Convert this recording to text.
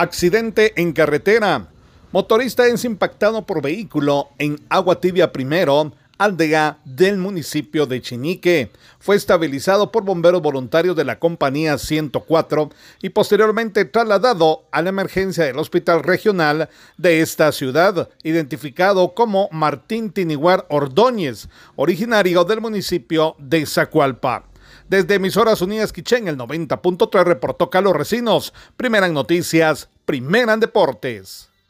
Accidente en carretera. Motorista es impactado por vehículo en Agua Tibia Primero, aldea del municipio de Chinique. Fue estabilizado por bomberos voluntarios de la compañía 104 y posteriormente trasladado a la emergencia del hospital regional de esta ciudad, identificado como Martín Tiniguar Ordóñez, originario del municipio de Zacualpa. Desde Emisoras Unidas Quichén, el 90.3 reportó Carlos Recinos. Primera en noticias, primera en deportes.